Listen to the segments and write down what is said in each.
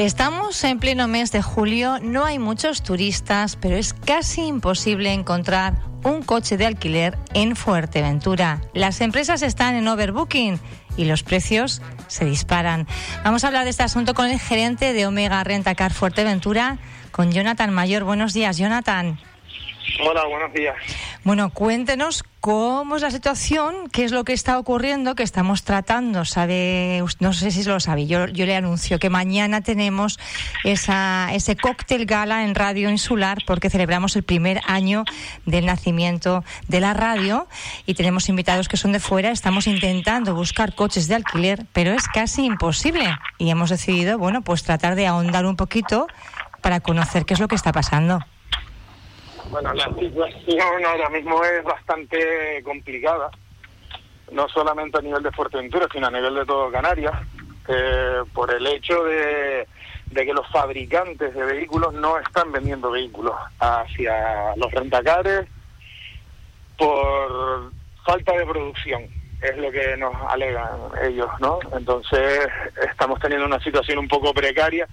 Estamos en pleno mes de julio, no hay muchos turistas, pero es casi imposible encontrar un coche de alquiler en Fuerteventura. Las empresas están en overbooking y los precios se disparan. Vamos a hablar de este asunto con el gerente de Omega Rentacar Fuerteventura, con Jonathan Mayor. Buenos días, Jonathan. Hola, buenos días. Bueno, cuéntenos cómo es la situación, qué es lo que está ocurriendo, que estamos tratando. Sabe, no sé si lo sabe, yo, yo le anuncio que mañana tenemos esa, ese cóctel gala en Radio Insular porque celebramos el primer año del nacimiento de la radio y tenemos invitados que son de fuera. Estamos intentando buscar coches de alquiler, pero es casi imposible y hemos decidido, bueno, pues tratar de ahondar un poquito para conocer qué es lo que está pasando. Bueno, la situación ahora mismo es bastante complicada, no solamente a nivel de Fuerteventura, sino a nivel de todo Canarias, eh, por el hecho de, que los fabricantes de vehículos no están vendiendo vehículos hacia los rentacares por falta de producción, es lo que nos alegan ellos, ¿no? Entonces estamos teniendo una situación un poco precaria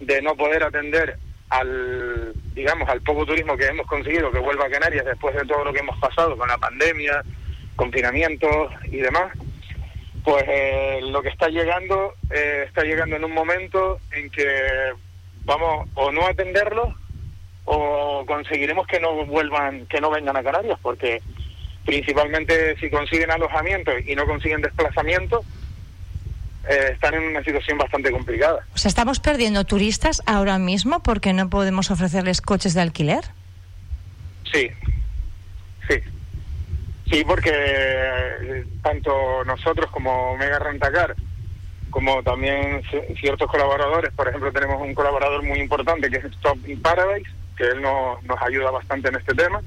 de no poder atender al digamos al poco turismo que hemos conseguido que vuelva a Canarias después de todo lo que hemos pasado con la pandemia, confinamientos y demás, pues eh, lo que está llegando eh, está llegando en un momento en que vamos o no atenderlo o conseguiremos que no vuelvan, que no vengan a Canarias, porque principalmente si consiguen alojamiento y no consiguen desplazamiento, eh, están en una situación bastante complicada. O sea, ¿estamos perdiendo turistas ahora mismo porque no podemos ofrecerles coches de alquiler? Sí, sí. Sí, porque eh, tanto nosotros como Mega Rentacar, como también ciertos colaboradores, por ejemplo, tenemos un colaborador muy importante que es Stop in Paradise, que él nos, nos ayuda bastante en este tema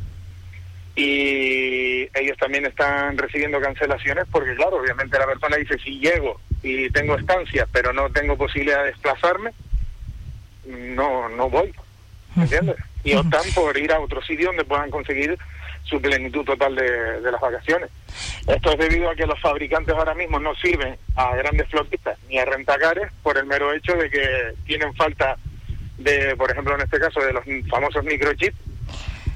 y ellos también están recibiendo cancelaciones porque claro, obviamente la persona dice si llego y tengo estancia pero no tengo posibilidad de desplazarme, no no voy, ¿entiendes? Y optan por ir a otro sitio donde puedan conseguir su plenitud total de, de las vacaciones. Esto es debido a que los fabricantes ahora mismo no sirven a grandes flotistas ni a rentacares por el mero hecho de que tienen falta de, por ejemplo, en este caso, de los famosos microchips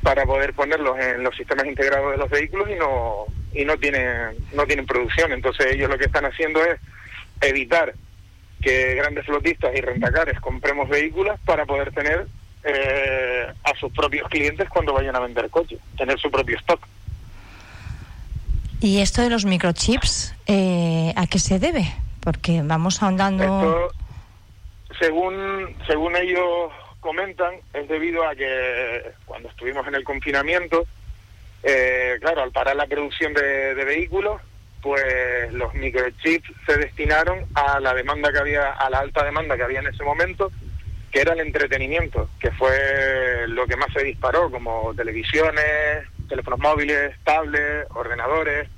para poder ponerlos en los sistemas integrados de los vehículos y no y no tienen no tienen producción entonces ellos lo que están haciendo es evitar que grandes flotistas y rentacares compremos vehículos para poder tener eh, a sus propios clientes cuando vayan a vender coches tener su propio stock. Y esto de los microchips eh, a qué se debe porque vamos ahondando esto, según según ellos comentan es debido a que cuando estuvimos en el confinamiento, eh, claro, al parar la producción de, vehículos, pues los microchips se destinaron a la demanda que había, a la alta demanda que había en ese momento, que era el entretenimiento, que fue lo que más se disparó, como televisiones, teléfonos móviles, tablets, ordenadores.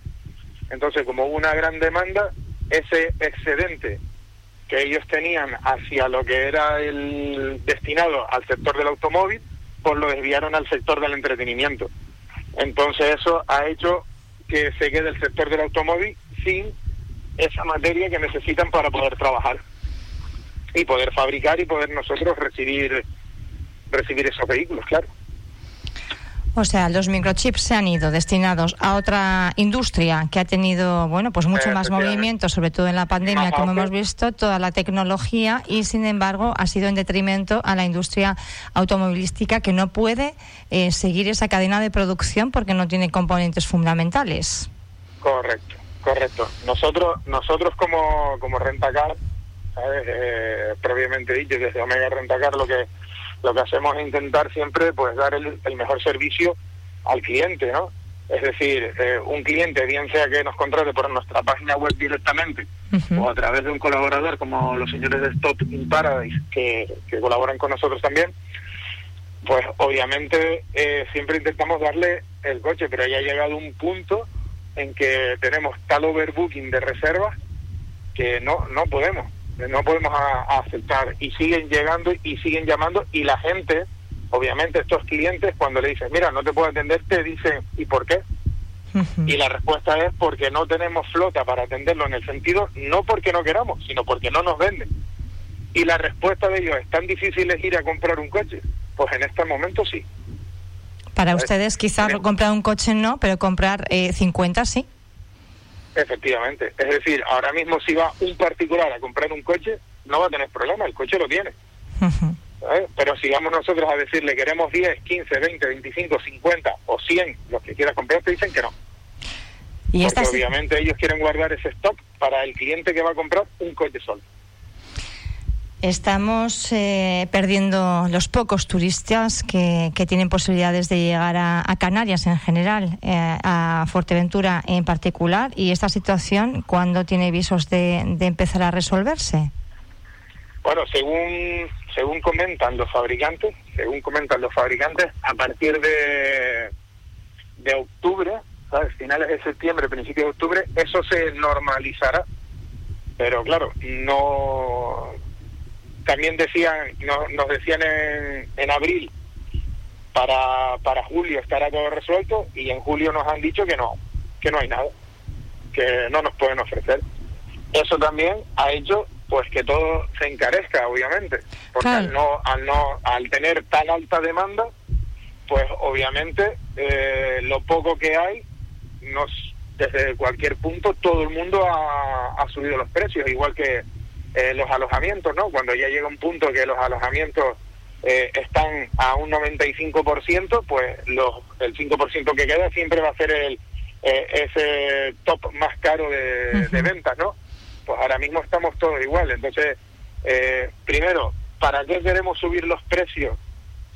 Entonces, como hubo una gran demanda, ese excedente que ellos tenían hacia lo que era el destinado al sector del automóvil, pues lo desviaron al sector del entretenimiento. Entonces eso ha hecho que se quede el sector del automóvil sin esa materia que necesitan para poder trabajar y poder fabricar y poder nosotros recibir recibir esos vehículos, claro. O sea, los microchips se han ido destinados a otra industria que ha tenido, bueno, pues mucho más movimiento, sobre todo en la pandemia, como hemos visto, toda la tecnología y, sin embargo, ha sido en detrimento a la industria automovilística que no puede eh, seguir esa cadena de producción porque no tiene componentes fundamentales. Correcto, correcto. Nosotros, nosotros como, como Rentacar, ¿sabes? Eh, previamente dicho, desde Omega Rentacar, lo que lo que hacemos es intentar siempre pues dar el, mejor servicio al cliente, ¿no? Es decir, eh, un cliente, bien sea que nos contrate por nuestra página web directamente o a través de un colaborador como los señores de Stop in Paradise que, colaboran con nosotros también, pues obviamente eh, siempre intentamos darle el coche, pero ya ha llegado un punto en que tenemos tal overbooking de reservas que no, no podemos no podemos aceptar y siguen llegando y siguen llamando y la gente, obviamente estos clientes cuando le dicen, mira, no te puedo atender, te dicen, ¿y por qué? Y la respuesta es porque no tenemos flota para atenderlo en el sentido, no porque no queramos, sino porque no nos venden. Y la respuesta de ellos es, ¿tan difícil es ir a comprar un coche? Pues en este momento sí. Para ustedes quizás comprar un coche no, pero comprar eh, 50 sí. Efectivamente. Es decir, ahora mismo si va un particular a comprar un coche, no va a tener problema, el coche lo tiene. Pero si vamos nosotros a decirle queremos 10, 15, 20, 25, 50 o 100, los que quieras comprar, te dicen que no. ¿Y Porque obviamente ellos quieren guardar ese stock para el cliente que va a comprar un coche solo. Estamos eh, perdiendo los pocos turistas que, tienen posibilidades de llegar a, Canarias en general, eh, a Fuerteventura en particular, y esta situación, ¿cuándo tiene visos de, empezar a resolverse? Bueno, según según comentan los fabricantes, según comentan los fabricantes, a partir de de octubre, finales de septiembre, principios de octubre, eso se normalizará. Pero claro, no también decían, nos decían en, en abril para, para julio estará todo resuelto y en julio nos han dicho que no, que no hay nada, que no nos pueden ofrecer. Eso también ha hecho pues que todo se encarezca, obviamente, porque al no, al no, al tener tan alta demanda, pues obviamente eh, lo poco que hay, nos, desde cualquier punto, todo el mundo ha, ha subido los precios, igual que eh, los alojamientos, ¿no? Cuando ya llega un punto que los alojamientos eh, están a un 95%, pues los, el 5% que queda siempre va a ser el, eh, ese top más caro de, ventas, ¿no? Pues ahora mismo estamos todos igual. Entonces, primero, ¿para qué queremos subir los precios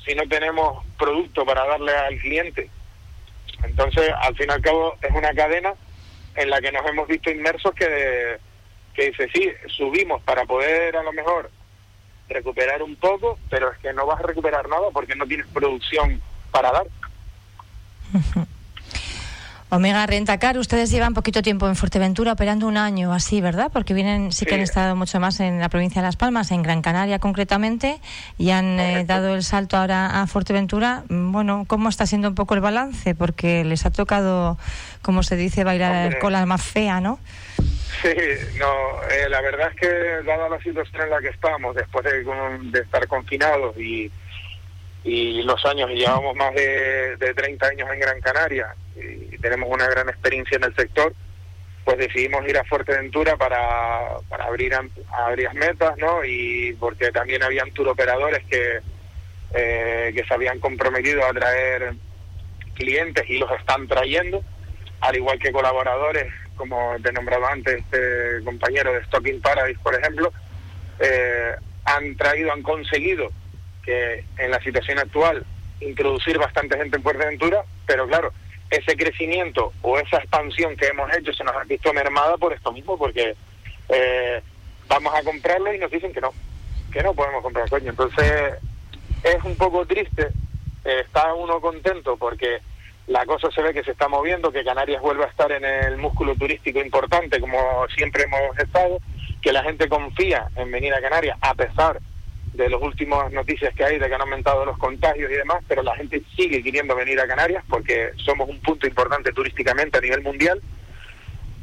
si no tenemos producto para darle al cliente? Entonces, al fin y al cabo, es una cadena en la que nos hemos visto inmersos que que dice, sí, subimos para poder a lo mejor recuperar un poco, pero es que no vas a recuperar nada porque no tienes producción para dar. Omega Rentacar, ustedes llevan poquito tiempo en Fuerteventura, operando un año así, ¿verdad? Porque vienen, sí, que han estado mucho más en la provincia de Las Palmas, en Gran Canaria concretamente, y han eh, dado el salto ahora a Fuerteventura. Bueno, ¿cómo está siendo un poco el balance? Porque les ha tocado, como se dice, bailar con la más fea, ¿no? Sí, no, eh, la verdad es que dada la situación en la que estamos, después de, estar confinados y, y los años, y llevamos más de, de 30 años en Gran Canaria y tenemos una gran experiencia en el sector, pues decidimos ir a Fuerteventura para, para abrir, abrir metas, ¿no? Y porque también habían tour operadores que, eh, que se habían comprometido a traer clientes y los están trayendo, al igual que colaboradores como te he nombrado antes, este compañero de Stocking Paradise, por ejemplo, eh, han traído, han conseguido que en la situación actual introducir bastante gente en Fuerteventura, pero claro, ese crecimiento o esa expansión que hemos hecho se nos ha visto mermada por esto mismo, porque eh, vamos a comprarlo y nos dicen que no, que no podemos comprar coño. Entonces es un poco triste, eh, está uno contento porque la cosa se ve que se está moviendo, que Canarias vuelve a estar en el músculo turístico importante como siempre hemos estado, que la gente confía en venir a Canarias a pesar de las últimas noticias que hay de que han aumentado los contagios y demás, pero la gente sigue queriendo venir a Canarias porque somos un punto importante turísticamente a nivel mundial,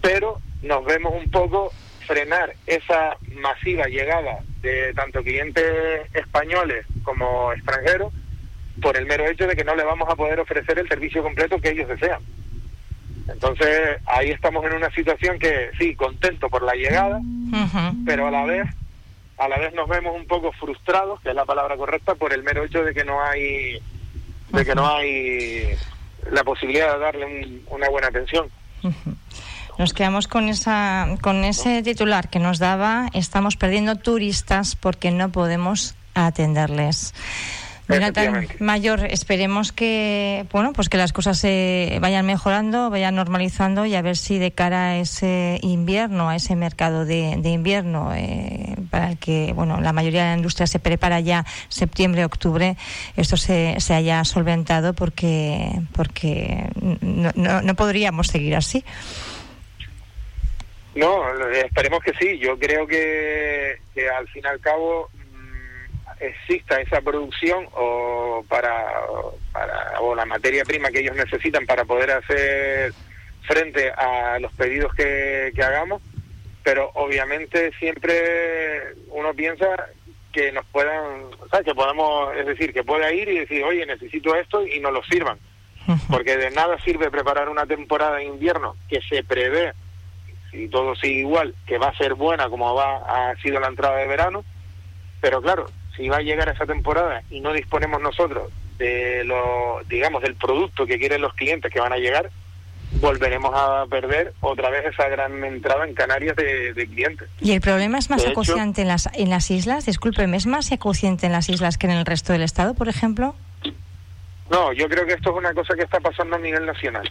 pero nos vemos un poco frenar esa masiva llegada de tanto clientes españoles como extranjeros por el mero hecho de que no le vamos a poder ofrecer el servicio completo que ellos desean. Entonces, ahí estamos en una situación que sí, contento por la llegada, pero a la vez a la vez nos vemos un poco frustrados, que es la palabra correcta, por el mero hecho de que no hay de que no hay la posibilidad de darle una buena atención. Nos quedamos con esa con ese titular que nos daba, estamos perdiendo turistas porque no podemos atenderles. Jonathan Mayor, esperemos que bueno, pues que las cosas se vayan mejorando, vayan normalizando y a ver si de cara a ese invierno, a ese mercado de, invierno, eh, para el que bueno, la mayoría de la industria se prepara ya septiembre, octubre, esto se, se haya solventado porque porque no, no, podríamos seguir así. No, esperemos que sí. Yo creo que, que al fin y al cabo exista esa producción o para, para o la materia prima que ellos necesitan para poder hacer frente a los pedidos que, hagamos pero obviamente siempre uno piensa que nos puedan, o sea, que podamos, es decir, que pueda ir y decir, oye, necesito esto y nos lo sirvan. Porque de nada sirve preparar una temporada de invierno que se prevé, si todo sigue igual, que va a ser buena como va ha sido la entrada de verano, pero claro, si va a llegar esa temporada y no disponemos nosotros de lo, digamos, del producto que quieren los clientes que van a llegar, volveremos a perder otra vez esa gran entrada en Canarias de, clientes. ¿Y el problema es más acuciante en las, en las islas? Discúlpeme, ¿es más acuciante en las islas que en el resto del Estado, por ejemplo? No, yo creo que esto es una cosa que está pasando a nivel nacional.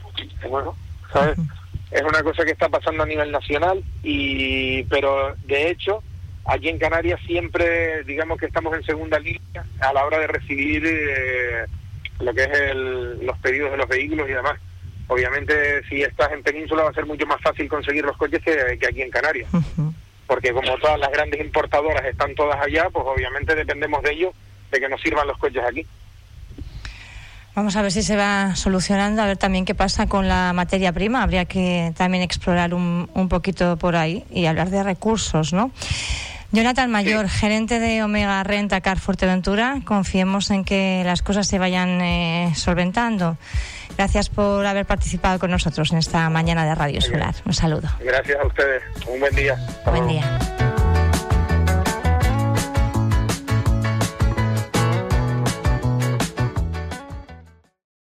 Bueno, ¿sabes? Es una cosa que está pasando a nivel nacional, y pero de hecho, aquí en Canarias siempre, digamos que estamos en segunda línea a la hora de recibir eh, lo que es el, los pedidos de los vehículos y demás. Obviamente, si estás en Península va a ser mucho más fácil conseguir los coches que, aquí en Canarias. Porque como todas las grandes importadoras están todas allá, pues obviamente dependemos de ellos, de que nos sirvan los coches aquí. Vamos a ver si se va solucionando, a ver también qué pasa con la materia prima. Habría que también explorar un, un poquito por ahí y hablar de recursos, ¿no? Jonathan Mayor, gerente de Omega Renta Car Fuerteventura, confiemos en que las cosas se vayan eh, solventando. Gracias por haber participado con nosotros en esta mañana de Radio Solar. Un saludo. Gracias a ustedes. Un buen día. buen día.